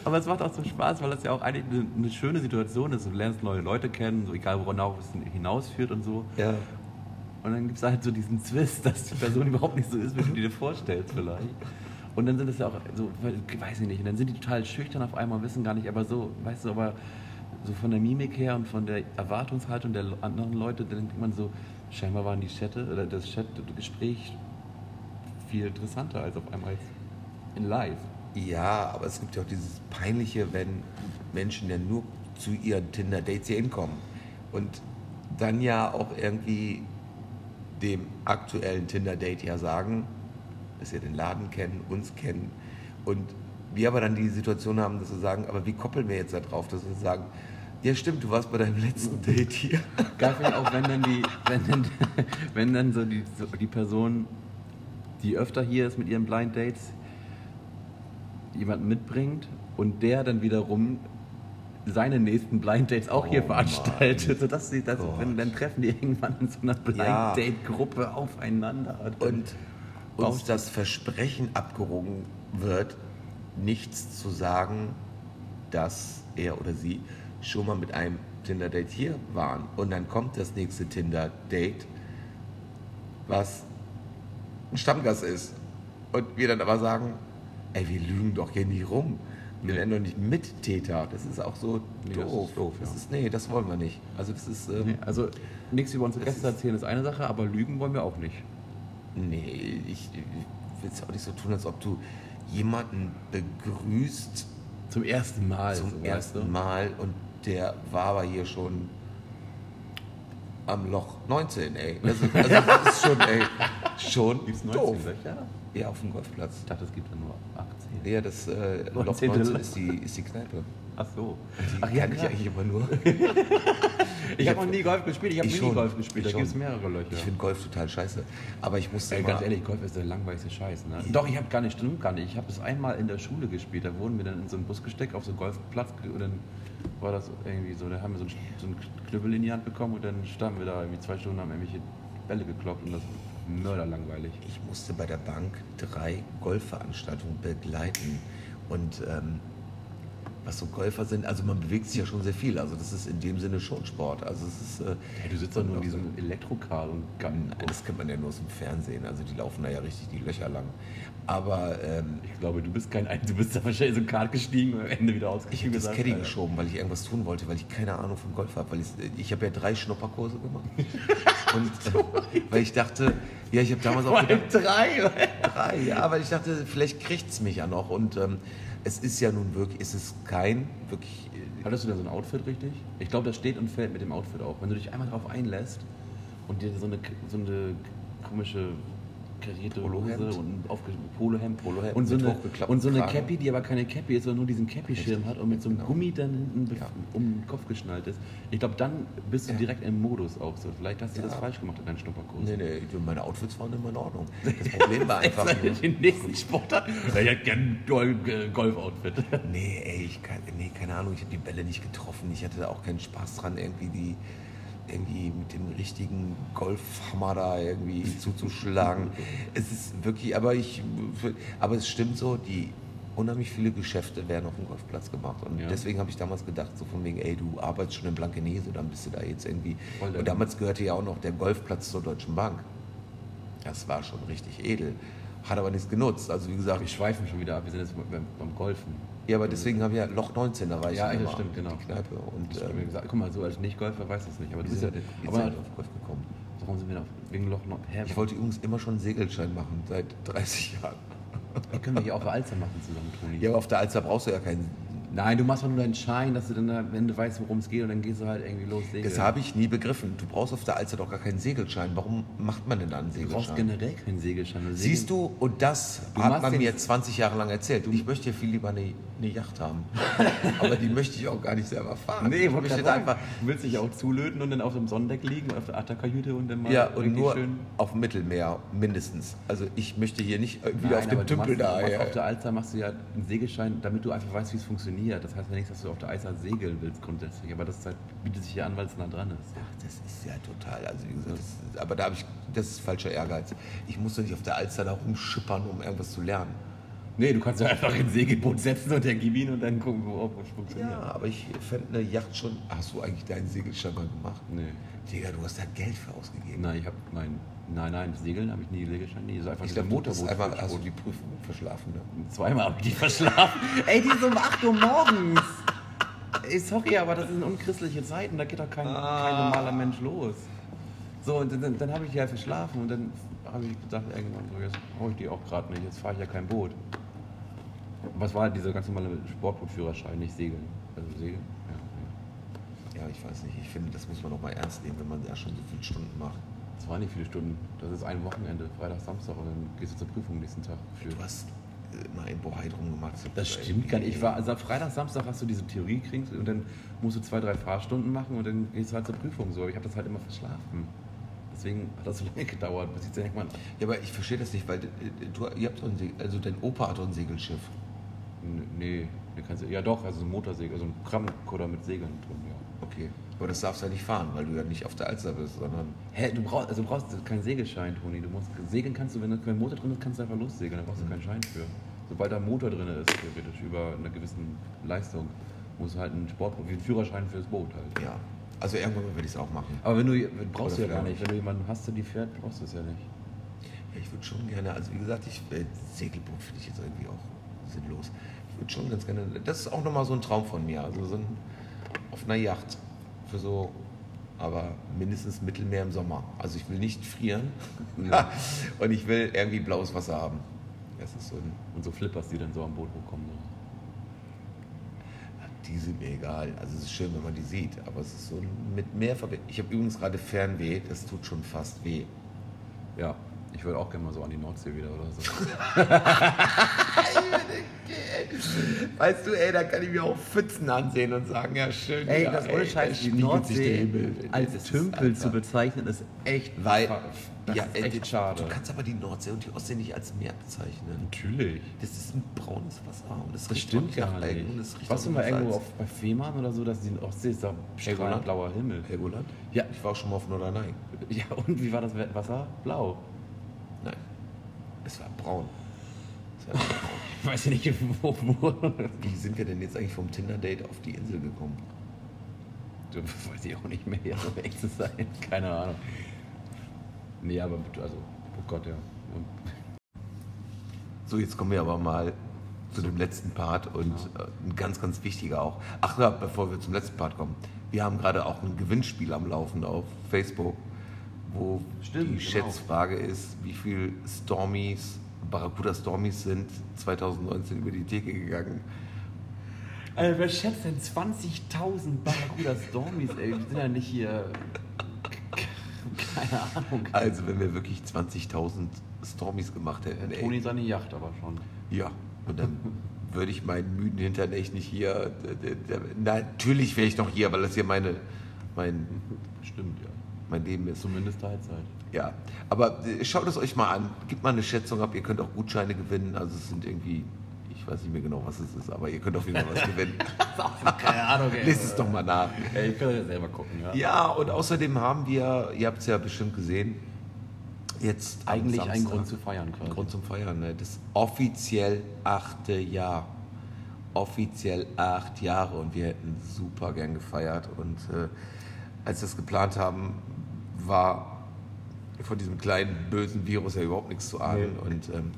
Aber es macht auch so Spaß, weil das ja auch eigentlich eine, eine schöne Situation ist. Du lernst neue Leute kennen, so egal worauf es hinausführt und so. Ja. Und dann gibt es halt so diesen Zwist, dass die Person überhaupt nicht so ist, wie du dir vorstellst vielleicht. Und dann sind es ja auch so, weiß ich nicht, und dann sind die total schüchtern auf einmal und wissen gar nicht, aber so, weißt du, aber so von der Mimik her und von der Erwartungshaltung der anderen Leute, dann denkt man so, scheinbar waren die Chatte oder das Chatgespräch viel interessanter als auf einmal in live. Ja, aber es gibt ja auch dieses Peinliche, wenn Menschen ja nur zu ihren Tinder-Dates hier hinkommen und dann ja auch irgendwie dem aktuellen Tinder-Date ja sagen, dass sie den Laden kennen, uns kennen und wir aber dann die Situation haben, dass wir sagen, aber wie koppeln wir jetzt da drauf, dass wir sagen, ja stimmt, du warst bei deinem letzten Date hier. Finde ich auch, wenn dann die, wenn dann, wenn dann so die, so die Person, die öfter hier ist mit ihren Blind Dates, jemanden mitbringt und der dann wiederum seine nächsten Blind Dates auch hier Oh veranstaltet, sodass sie das, Gott. wenn, dann treffen die irgendwann in so einer Blind Ja. Date Gruppe aufeinander. und uns Brauchst- das Versprechen abgerungen wird, nichts zu sagen, dass er oder sie schon mal mit einem Tinder-Date hier waren. Und dann kommt das nächste Tinder-Date, was ein Stammgast ist. Und wir dann aber sagen, ey, wir lügen doch hier nie rum. Wir werden doch nicht Mittäter. Das ist auch so Nee, das doof. ist doof, das ja. ist, nee, das wollen wir nicht. Also das ist... Ähm, Nee, also nichts über unsere Das Gäste erzählen ist eine Sache, aber lügen wollen wir auch nicht. Nee, ich, ich will es auch nicht so tun, als ob du jemanden begrüßt Zum ersten Mal. zum so, weißt ersten du? Mal und der war aber hier schon am Loch 19, ey. Also, also das ist schon, ey, schon Gibt's 19 doof. Löcher? Ja, auf dem Golfplatz. Ich dachte, es gibt ja nur 18. Ja, das äh, Loch 19. 19 ist die, ist die Kneipe. Ach so. Die Ach ja, ich eigentlich immer nur. Ich habe noch nie Golf gespielt, ich habe Ich. Minigolf gespielt, Ich da gibt es mehrere Löcher. Ich finde Golf total scheiße. Aber ich musste Ey, ganz ehrlich, Golf ist der langweiligste Scheiß. Ne? Doch, ich habe gar nicht, stimmt gar nicht. Ich habe es einmal in der Schule gespielt. Da wurden wir dann in so einen Bus gesteckt, auf so einen Golfplatz. Und dann war das irgendwie so, da haben wir so einen, so einen Knüppel in die Hand bekommen und dann standen wir da irgendwie zwei Stunden, haben irgendwelche Bälle gekloppt und das mörderlangweilig. Ich musste bei der Bank drei Golfveranstaltungen begleiten. Und ähm, was so Golfer sind, also man bewegt sich ja schon sehr viel. Also das ist in dem Sinne schon Sport. Also es ist. Äh, Hey, du sitzt doch nur in diesem Elektrocar und Nein, das kennt man ja nur aus dem Fernsehen. Also die laufen da ja richtig die Löcher lang. Aber ähm, Ich glaube, du bist kein Ein- du bist da wahrscheinlich so ein Kart gestiegen und am Ende wieder ich ausgestiegen. habe das Caddy geschoben, weil ich irgendwas tun wollte, weil ich keine Ahnung vom Golf habe. Weil ich, ich habe ja drei Schnupperkurse gemacht. Und äh, weil ich dachte, ja, ich habe damals auch gedacht, drei. drei, ja, weil ich dachte, vielleicht kriegt es mich ja noch. Und ähm, es ist ja nun wirklich, es ist kein wirklich. äh, Hattest du da so ein Outfit richtig? Ich glaube, das steht und fällt mit dem Outfit auch. Wenn du dich einmal darauf einlässt und dir so eine, so eine komische karierte Polohemd? Hose und ein Polohemd, Polohemd und, so eine, und so eine Kragen. Cappy, die aber keine Cappy ist, sondern nur diesen Cappy-Schirm hat und mit so einem genau. Gummi dann hinten Ja. um den Kopf geschnallt ist. Ich glaube, dann bist du Ja. direkt im Modus auch so. Vielleicht hast du Ja. das falsch gemacht in deinen Schnupperkurs. Nee, nee, meine Outfits waren immer in Ordnung. Das Problem war einfach nur. Den nächsten Sportart. Ja, ich hätte gerne ein Gol- Golf-Outfit. Nee, ey, ich nee, keine Ahnung, ich habe die Bälle nicht getroffen. Ich hatte da auch keinen Spaß dran, irgendwie die irgendwie mit dem richtigen Golfhammer da irgendwie zuzuschlagen. es ist wirklich, aber ich, aber es stimmt so, die unheimlich viele Geschäfte werden auf dem Golfplatz gemacht. Und Ja. deswegen habe ich damals gedacht, so von wegen, ey, du arbeitest schon in Blankenese, dann bist du da jetzt irgendwie. Und damals gehörte ja auch noch der Golfplatz zur Deutschen Bank. Das war schon richtig edel. Hat aber nichts genutzt. Also wie gesagt, Wir schweifen schon wieder ab. Wir sind jetzt beim, beim Golfen. Ja, aber deswegen habe ich ja Loch 19, da war ich Ja, ja das immer stimmt, genau. die Kneipe. Und Das ähm, gesagt. Guck mal, so als Nicht-Golfer weiß das nicht. Aber du wir bist ja. Aber halt auf Golf gekommen. warum sind wir da? Wegen Loch noch. Hä, Ich wollte übrigens immer schon einen Segelschein machen, seit 30 Jahren. Wir können wir hier auf der Alster machen zusammen, Toni. Ja, aber auf der Alster brauchst du ja keinen. Nein, du machst doch nur deinen Schein, dass du dann, da, wenn du weißt, worum es geht, und dann gehst du halt irgendwie los segeln. Das habe ich nie begriffen. Du brauchst auf der Alster doch gar keinen Segelschein. Warum macht man denn da einen du brauchst Segelschein? generell keinen Segelschein. Siehst Segeln- du, und das Du hat man mir 20 Jahre lang erzählt. Ich möchte ja viel lieber eine, eine Yacht haben. aber die möchte ich auch gar nicht selber fahren. Nee, ich möchte einfach. du willst dich auch zulöten und dann auf dem Sonnendeck liegen, auf der Achterkajüte und dann mal Ja, und nur schön. auf dem Mittelmeer mindestens. Also ich möchte hier nicht wieder Nein, auf dem Tümpel da. Auf der Alster machst du ja einen Segelschein, damit du einfach weißt, wie es funktioniert. Das heißt ja nichts, dass du auf der Alster segeln willst grundsätzlich, aber das halt, bietet sich ja an, weil es nah dran ist. Ach, das ist ja total, also wie gesagt, ist, aber da habe ich, das ist falscher Ehrgeiz. Ich muss doch nicht auf der Alster da rumschippern, um irgendwas zu lernen. Nee, du kannst ja einfach in ein Segelboot setzen und dann gib ihn und dann gucken, wo es funktioniert. Ja, aber ich fände eine Yacht schon. Hast du eigentlich deinen Segelschein mal gemacht? Nee. Digga, du hast da Geld für ausgegeben. Nein, ich habe mein. Nein, nein, Segeln habe ich nie, Segelschein nie. So einfach ich glaube, Motorboot. einmal hast du die Prüfung verschlafen. Ne? Zweimal habe ich die verschlafen. Ey, die ist um 8 Uhr morgens. Ey, sorry, aber das sind unchristliche Zeiten, da geht doch kein, kein normaler Mensch los. So, und dann, dann habe ich die halt verschlafen und dann habe ich gedacht, irgendwann, so, jetzt brauche ich die auch gerade nicht, jetzt fahre ich ja kein Boot. Es war halt dieser ganz normale Sportbootführerschein, nicht Segeln. Also Segeln, ja. ja. Ja, ich weiß nicht. Ich finde, das muss man auch mal ernst nehmen, wenn man da schon so viele Stunden macht. Das waren nicht viele Stunden. Das ist ein Wochenende, Freitag, Samstag und dann gehst du zur Prüfung am nächsten Tag. Für. Du hast äh, mal in Bohai drum gemacht. Das stimmt gar nicht. Ich war, also Freitag, Samstag hast du diese Theorie kriegst und dann musst du zwei, drei Fahrstunden machen und dann gehst du halt zur Prüfung. So, aber ich habe das halt immer verschlafen. Deswegen hat das so lange gedauert, bis ich dann irgendwann. Ja, aber ich verstehe das nicht, weil äh, du, ihr habt doch ein Segel, also dein Opa hat doch ein Segelschiff. N- Nee, ja doch, also ein Motorsegel, also ein Kramkutter mit Segeln drin, ja. Okay. Aber das darfst du ja nicht fahren, weil du ja nicht auf der Alster bist, sondern. Hä, du brauchst, also du brauchst keinen Segelschein, Toni. Du musst segeln kannst du, wenn da kein Motor drin ist, kannst du einfach lossegeln. Da brauchst du keinen Schein für. Sobald da ein Motor drin ist, theoretisch über eine gewisse Leistung, musst du halt einen Sportboot, wie einen Führerschein fürs Boot halt. Ja. Also irgendwann werde ich es auch machen. Aber wenn du brauchst du ja gar nicht. Wenn du jemanden hast, der die fährt, brauchst du es ja nicht. Ja, ich würde schon gerne, also wie gesagt, ich, äh, Segelboot finde ich jetzt irgendwie auch sinnlos. Ich würde schon ganz gerne, das ist auch nochmal so ein Traum von mir, also so ein, auf einer Yacht für so, aber mindestens Mittelmeer im Sommer. Also ich will nicht frieren Ja. und ich will irgendwie blaues Wasser haben. Das ist so ein, Und so Flippers, die dann so am Boot hochkommen. Die sind mir egal. Also es ist schön, wenn man die sieht, aber es ist so ein, mit mehr Verbindung. Ich habe übrigens gerade Fernweh, das tut schon fast weh. Ja, ich würde auch gerne mal so an die Nordsee wieder oder so. Weißt du, ey, da kann ich mir auch Pfützen ansehen und sagen, ja schön. Ey, ja, das ohne ey, Scheiß, die Nordsee als Das Tümpel zu bezeichnen, ist echt Weil, das ja, ist echt schade. Du kannst aber die Nordsee und die Ostsee nicht als Meer bezeichnen. Natürlich. Das ist ein braunes Wasser und das, Das riecht nicht gar nach nicht. Algen und es riecht Warst du mal irgendwo auf, bei Fehmarn oder so, dass die Ostsee ist da strahlend blauer Himmel? Helgoland? Ja. Ich war auch schon mal auf Norderney. Ja, und wie war das Wasser? Blau. Es war braun. Es war braun. Ich weiß ja nicht, wo. wo. Wie sind wir denn jetzt eigentlich vom Tinder-Date auf die Insel gekommen? Du weiß ich auch nicht mehr, um echt zu sein. Keine Ahnung. Nee, aber also, oh Gott, ja. So, jetzt kommen wir aber mal zu dem letzten Part und äh, ein ganz, ganz wichtiger auch. Ach ja, bevor wir zum letzten Part kommen. Wir haben gerade auch ein Gewinnspiel am Laufen auf Facebook, wo Stimmt, die genau. Schätzfrage ist, wie viel Stormies, Barracuda Stormies sind 2019 über die Theke gegangen. Alter, wer schätzt denn 20.000 Barracuda Stormies, ey? Wir sind ja nicht hier. Keine Ahnung. Also, wenn wir wirklich 20.000 Stormies gemacht hätten, ey. Toni seine Yacht aber schon. Ja, und dann würde ich meinen müden Hintern echt nicht hier. Natürlich wäre ich noch hier, weil das hier meine, mein, Stimmt, ja. Mein Leben ist. Zumindest Teilzeit. Ja, aber äh, schaut es euch mal an. Gebt mal eine Schätzung ab. Ihr könnt auch Gutscheine gewinnen. Also es sind irgendwie, ich weiß nicht mehr genau, was es ist, aber ihr könnt auf jeden Fall was gewinnen. Keine Ahnung, ey. Lest es doch mal nach. Ey, ich kann ja selber gucken, ja. Ja, und außerdem haben wir, ihr habt es ja bestimmt gesehen, jetzt Eigentlich ein Samstag- Grund zu feiern quasi. Ein Grund zum Feiern, ne? Das offiziell achte Jahr. Offiziell acht Jahre und wir hätten super gern gefeiert. Und äh, als wir es geplant haben, war von diesem kleinen bösen Virus ja überhaupt nichts zu ahnen. Und ähm,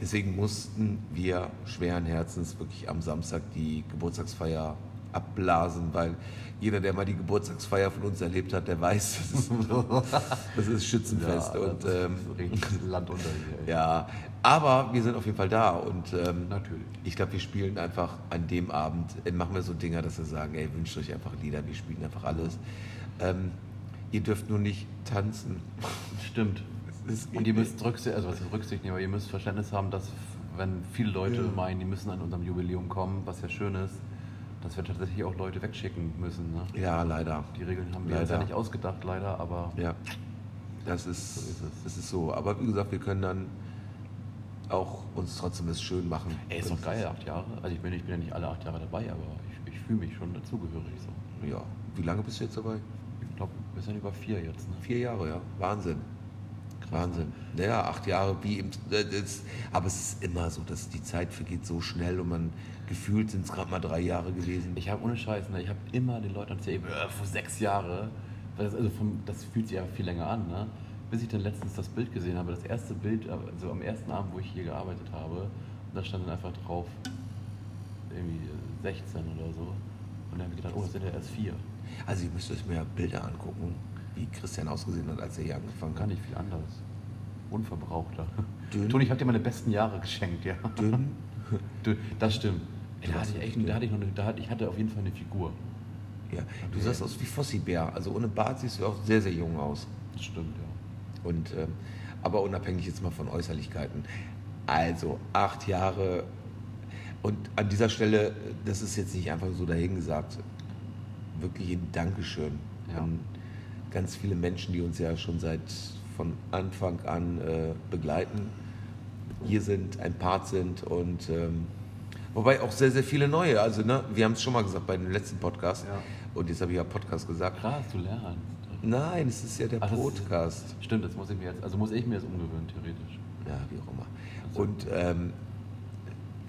deswegen mussten wir schweren Herzens wirklich am Samstag die Geburtstagsfeier abblasen, weil jeder, der mal die Geburtstagsfeier von uns erlebt hat, der weiß, das ist, das ist Schützenfest. Ja, und das ist ähm, richtig Land unter hier. ja, aber wir sind auf jeden Fall da und ähm, Natürlich. ich glaube, wir spielen einfach an dem Abend, äh, machen wir so Dinger, dass wir sagen, ey, wünscht euch einfach Lieder, wir spielen einfach alles. Ähm, ihr dürft nur nicht tanzen. Stimmt. Und ihr müsst Rücksicht, also was ist Rücksicht nehmen, aber ihr müsst Verständnis haben, dass wenn viele Leute Ja. meinen, die müssen an unserem Jubiläum kommen, was ja schön ist, dass wir tatsächlich auch Leute wegschicken müssen. Ne? Ja, leider. Die Regeln haben wir uns ja Leider. nicht ausgedacht, leider, aber Ja, das ist, So ist es. das ist so. Aber wie gesagt, wir können dann auch uns trotzdem das schön machen. ey, ist doch geil, acht Jahre. Also ich bin, ich bin ja nicht alle acht Jahre dabei, aber ich, ich fühle mich schon dazugehörig so. Ja. Wie lange bist du jetzt dabei? Ich glaube, wir sind über vier jetzt. Ne? Vier Jahre, ja. Wahnsinn. Wahnsinn. Naja, acht Jahre wie im. äh, Das, aber es ist immer so, dass die Zeit vergeht so schnell und man gefühlt sind es gerade mal drei Jahre gewesen. Ich habe ohne Scheiß, ne, ich habe immer den Leuten erzählt, äh, vor sechs Jahre, das, also vom, das fühlt sich ja viel länger an, ne? bis ich dann letztens das Bild gesehen habe, das erste Bild, also am ersten Abend, wo ich hier gearbeitet habe, und da stand dann einfach drauf, irgendwie äh, 16 oder so. Und dann habe ich gedacht, oh, das sind ja erst vier. Also ihr müsst euch mir Bilder angucken, wie Christian ausgesehen hat, als er hier angefangen Gar hat. nicht viel anders. Unverbrauchter. Dünn. Toni, ich habe dir meine besten Jahre geschenkt, ja. Dünn. Dünn, das stimmt. Ey, da hatte ich echt, da hatte ich noch eine, da hatte, ich hatte auf jeden Fall eine Figur. Ja. Du sahst aus wie Fossi Bär. Also ohne Bart siehst du auch sehr, sehr jung aus. Das stimmt, ja. Und, ähm, aber unabhängig jetzt mal von Äußerlichkeiten. Also acht Jahre. Und an dieser Stelle, das ist jetzt nicht einfach so dahingesagt, wirklich ein Dankeschön Ja. an ganz viele Menschen, die uns ja schon seit von Anfang an äh, begleiten, hier sind, ein Part sind und ähm, wobei auch sehr, sehr viele neue. Also ne, wir haben es schon mal gesagt bei dem letzten Podcast Ja. und jetzt habe ich ja Podcast gesagt. Krass, du lernst. Nein, es ist ja der Ach, das ist- Podcast. Stimmt, das muss ich mir jetzt, also muss ich mir jetzt umgewöhnen, theoretisch. Ja, wie auch immer. Also- Und ähm,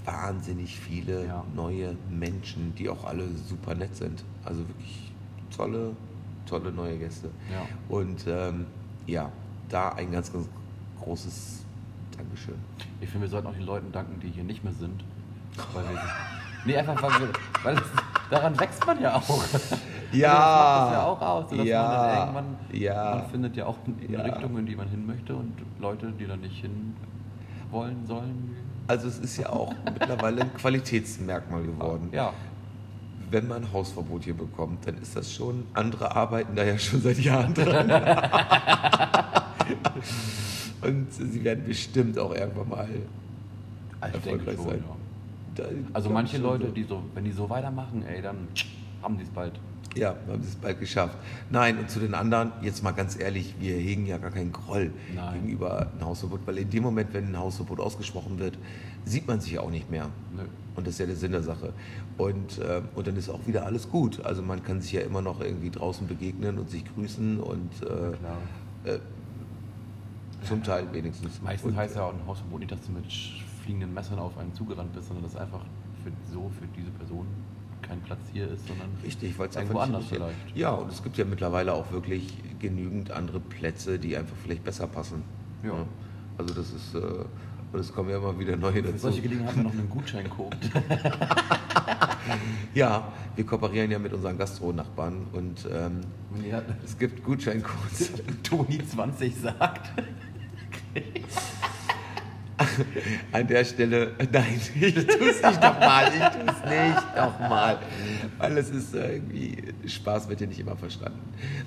wahnsinnig viele Ja. neue Menschen, die auch alle super nett sind. Also wirklich tolle, tolle neue Gäste. Ja. Und ähm, ja, da ein ganz, ganz großes Dankeschön. Ich finde, wir sollten auch den Leuten danken, die hier nicht mehr sind. Weil wir Nee, einfach weil, wir, weil es, daran wächst man ja auch. Ja. Das macht es ja auch aus, sodass Ja. man dann irgendwann, Ja. man findet ja auch eine Ja. Richtung, in die man hin möchte und Leute, die da nicht hin wollen, sollen. Also es ist ja auch mittlerweile ein Qualitätsmerkmal geworden. Ja, Wenn man Hausverbot hier bekommt, dann ist das schon, andere arbeiten da ja schon seit Jahren dran. Und sie werden bestimmt auch irgendwann mal denke erfolgreich schon, sein. ja. Da- Also manche Leute, so. die so, wenn die so weitermachen, ey, dann haben die es bald. Ja, wir haben es bald geschafft. Nein, und zu den anderen, jetzt mal ganz ehrlich, wir hegen ja gar keinen Groll Nein. gegenüber einem Hausverbot, weil in dem Moment, wenn ein Hausverbot ausgesprochen wird, sieht man sich ja auch nicht mehr. Nö. Und das ist ja der Sinn der Sache. Und, äh, und dann ist auch wieder alles gut. Also man kann sich ja immer noch irgendwie draußen begegnen und sich grüßen und äh, äh, zum Teil wenigstens. Meistens und, heißt ja auch ein Hausverbot nicht, dass du mit fliegenden Messern auf einen zugerannt bist, sondern dass einfach für, so für diese Person kein Platz hier ist, sondern Richtig, irgendwo anders vielleicht. Ja, und es gibt ja mittlerweile auch wirklich genügend andere Plätze, die einfach vielleicht besser passen. Ja. Also das ist, äh, und es kommen ja immer wieder neue Für dazu. solche Gelegenheiten haben wir noch einen Gutscheincode. Ja, wir kooperieren ja mit unseren Gastronachbarn und ähm, ihr es gibt Gutscheincodes. Toni 20 sagt. An der Stelle, nein, ich tue es nicht nochmal, ich tue es nicht nochmal, weil es ist äh, irgendwie, Spaß wird ja nicht immer verstanden.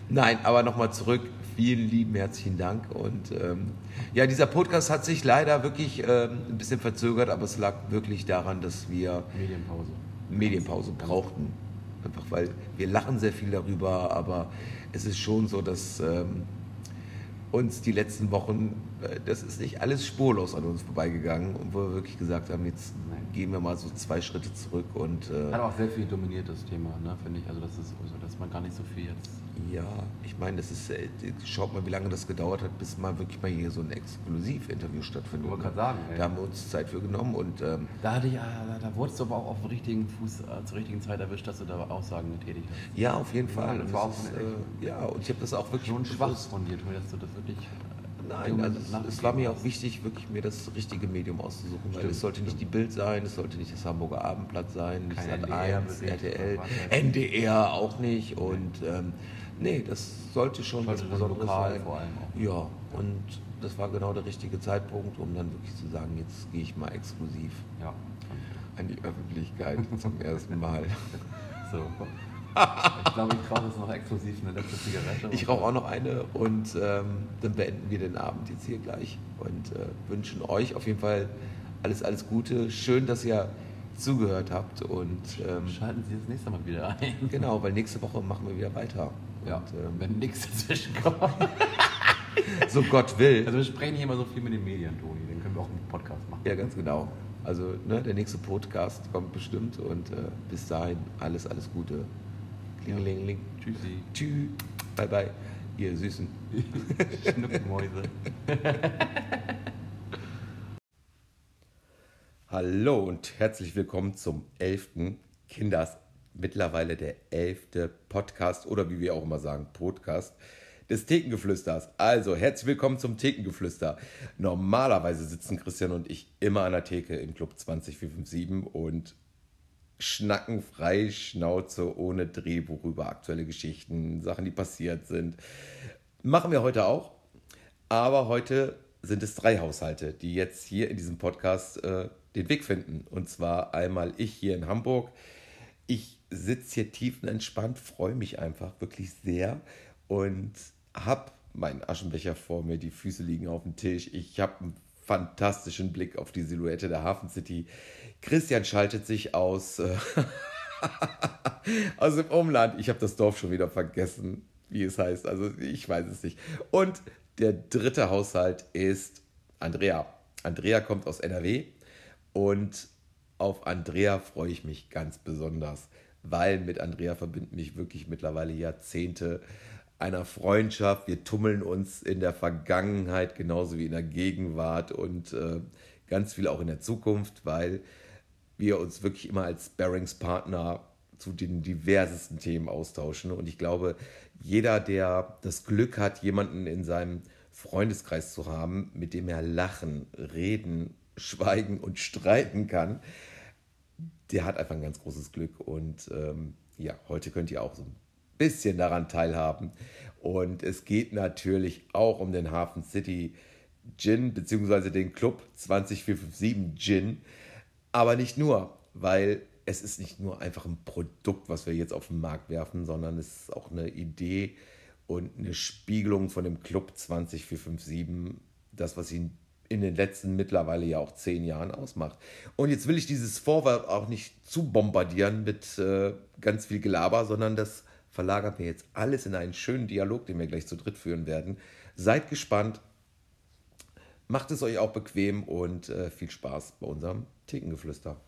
Nein, aber nochmal zurück, vielen lieben herzlichen Dank und ähm, ja, dieser Podcast hat sich leider wirklich ähm, ein bisschen verzögert, aber es lag wirklich daran, dass wir Medienpause. Medienpause brauchten. Einfach weil wir lachen sehr viel darüber, aber es ist schon so, dass ähm, uns die letzten Wochen, äh, das ist nicht alles spurlos an uns vorbeigegangen und wo wir wirklich gesagt haben, jetzt. Gehen wir mal so zwei Schritte zurück und äh, Hat auch sehr viel dominiert, das Thema, ne, finde ich. Also, das ist also, dass man gar nicht so viel jetzt. ja, ich meine, das ist, äh, schaut mal, wie lange das gedauert hat, bis mal wirklich mal hier so ein Exklusivinterview stattfindet. Ich wollte gerade sagen, ey. Da haben wir uns Zeit für genommen und ähm, Da hatte ich, ah, da, da wurdest du aber auch auf dem richtigen Fuß äh, zur richtigen Zeit erwischt, dass du da Aussagen getätigt hast. ja, auf jeden Ja, Fall. das Und war das auch ist, äh, ja, und ich habe das auch wirklich Schon schwach von dir, dass du das wirklich. Nein, also es, es war mir auch wichtig, wirklich mir das richtige Medium auszusuchen, weil Stimmt, es sollte nicht die stimmt. Bild sein, es sollte nicht das Hamburger Abendblatt sein, nicht Kein Sat NDR 1, Bericht, RTL, was, was. NDR auch nicht und ähm, nee, das sollte schon Sollte Besonderes lokal sein. vor allem auch. Ja, und das war genau der richtige Zeitpunkt, um dann wirklich zu sagen, jetzt gehe ich mal exklusiv Ja. an die Öffentlichkeit zum ersten Mal. So. Ich glaube, ich rauche jetzt noch exklusiv eine letzte Zigarette. Ich rauche auch noch eine und ähm, dann beenden wir den Abend jetzt hier gleich und äh, wünschen euch auf jeden Fall alles, alles Gute. Schön, dass ihr zugehört habt und ähm, Schalten Sie das nächste Mal wieder ein. genau, weil nächste Woche machen wir wieder weiter. Ja, Und, ähm, wenn nichts dazwischen kommt. so Gott will. Also wir sprechen hier immer so viel mit den Medien, Toni. Dann können wir auch einen Podcast machen. Ja, ganz genau. Also ne, der nächste Podcast kommt bestimmt und äh, bis dahin alles, alles Gute. Klingelingeling. Tschüssi. Tschüss. Bye, bye. Ihr Süßen. Schnuckenmäuse. Hallo und herzlich willkommen zum 11. Kinders, mittlerweile der 11. Podcast oder wie wir auch immer sagen, Podcast des Thekengeflüsters. Also herzlich willkommen zum Thekengeflüster. Normalerweise sitzen Christian und ich immer an der Theke im Club 20457 und schnacken frei Schnauze ohne Drehbuch über aktuelle Geschichten, Sachen, die passiert sind. Machen wir heute auch. Aber heute sind es drei Haushalte, die jetzt hier in diesem Podcast äh, den Weg finden. Und zwar einmal ich hier in Hamburg. Ich sitze hier tiefenentspannt, freue mich einfach wirklich sehr und habe meinen Aschenbecher vor mir, die Füße liegen auf dem Tisch. Ich habe einen fantastischen Blick auf die Silhouette der Hafen City. Christian schaltet sich aus, äh, aus dem Umland. Ich habe das Dorf schon wieder vergessen, wie es heißt. Also ich weiß es nicht. Und der dritte Haushalt ist Andrea. Andrea kommt aus NRW und auf Andrea freue ich mich ganz besonders, weil mit Andrea verbinden mich wirklich mittlerweile Jahrzehnte einer Freundschaft. Wir tummeln uns in der Vergangenheit genauso wie in der Gegenwart und äh, ganz viel auch in der Zukunft, weil wir uns wirklich immer als Bearingspartner zu den diversesten Themen austauschen. Und ich glaube, jeder, der das Glück hat, jemanden in seinem Freundeskreis zu haben, mit dem er lachen, reden, schweigen und streiten kann, der hat einfach ein ganz großes Glück. Und ähm, ja, heute könnt ihr auch so ein bisschen daran teilhaben. Und es geht natürlich auch um den Hafen City Gin, beziehungsweise den Club 20457 Gin. Aber nicht nur, weil es ist nicht nur einfach ein Produkt, was wir jetzt auf den Markt werfen, sondern es ist auch eine Idee und eine Spiegelung von dem Club 20457, das, was ihn in den letzten mittlerweile ja auch zehn Jahren ausmacht. Und jetzt will ich dieses Vorwort auch nicht zu bombardieren mit äh, ganz viel Gelaber, sondern das verlagert mir jetzt alles in einen schönen Dialog, den wir gleich zu dritt führen werden. Seid gespannt, macht es euch auch bequem und äh, viel Spaß bei unserem Thekengeflüster.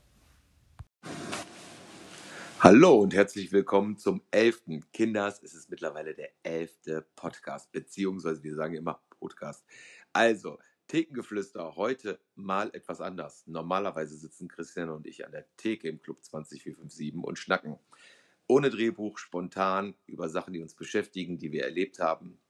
Hallo und herzlich willkommen zum 11. Kinders. Es ist mittlerweile der 11. Podcast, beziehungsweise wir sagen immer Podcast. Also, Thekengeflüster heute mal etwas anders. Normalerweise sitzen Christian und ich an der Theke im Club 20457 und schnacken. Ohne Drehbuch, spontan über Sachen, die uns beschäftigen, die wir erlebt haben.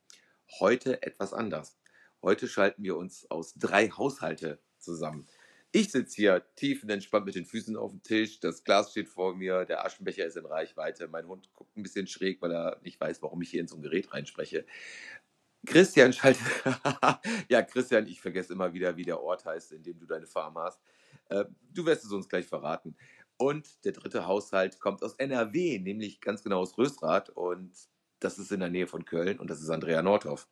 Heute etwas anders. Heute schalten wir uns aus drei Haushalte zusammen. Ich sitze hier tiefenentspannt mit den Füßen auf dem Tisch, das Glas steht vor mir, der Aschenbecher ist in Reichweite, mein Hund guckt ein bisschen schräg, weil er nicht weiß, warum ich hier in so ein Gerät reinspreche. Christian schaltet. ja, Christian, ich vergesse immer wieder, wie der Ort heißt, in dem du deine Farm hast. Äh, du wirst es uns gleich verraten. Und der dritte Haushalt kommt aus NRW, nämlich ganz genau aus Rösrath. Und das ist in der Nähe von Köln und das ist Andrea Nordhoff.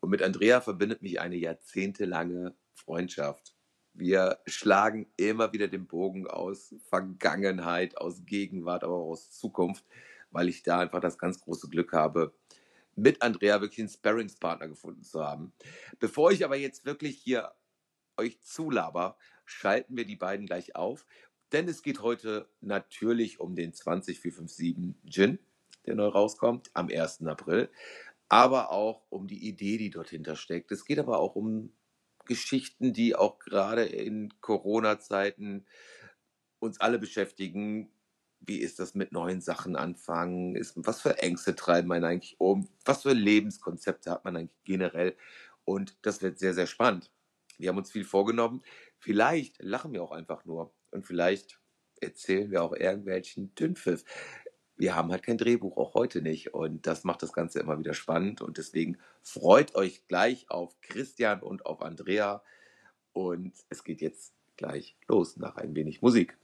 Und mit Andrea verbindet mich eine jahrzehntelange Freundschaft. Wir schlagen immer wieder den Bogen aus Vergangenheit, aus Gegenwart, aber auch aus Zukunft, weil ich da einfach das ganz große Glück habe, mit Andrea wirklich einen Sparringspartner gefunden zu haben. Bevor ich aber jetzt wirklich hier euch zulaber, schalten wir die beiden gleich auf, denn es geht heute natürlich um den 20457 Gin, der neu rauskommt am 1. April, aber auch um die Idee, die dort hintersteckt. Es geht aber auch um Geschichten, die auch gerade in Corona-Zeiten uns alle beschäftigen, wie ist das mit neuen Sachen anfangen? Ist, was für Ängste treiben man eigentlich um? Was für Lebenskonzepte hat man eigentlich generell? Und das wird sehr, sehr spannend. Wir haben uns viel vorgenommen. Vielleicht lachen wir auch einfach nur. Und vielleicht erzählen wir auch irgendwelchen Dünnpfiff. Wir haben halt kein Drehbuch, auch heute nicht. Und das macht das Ganze immer wieder spannend. Und deswegen freut euch gleich auf Christian und auf Andrea. Und es geht jetzt gleich los nach ein wenig Musik.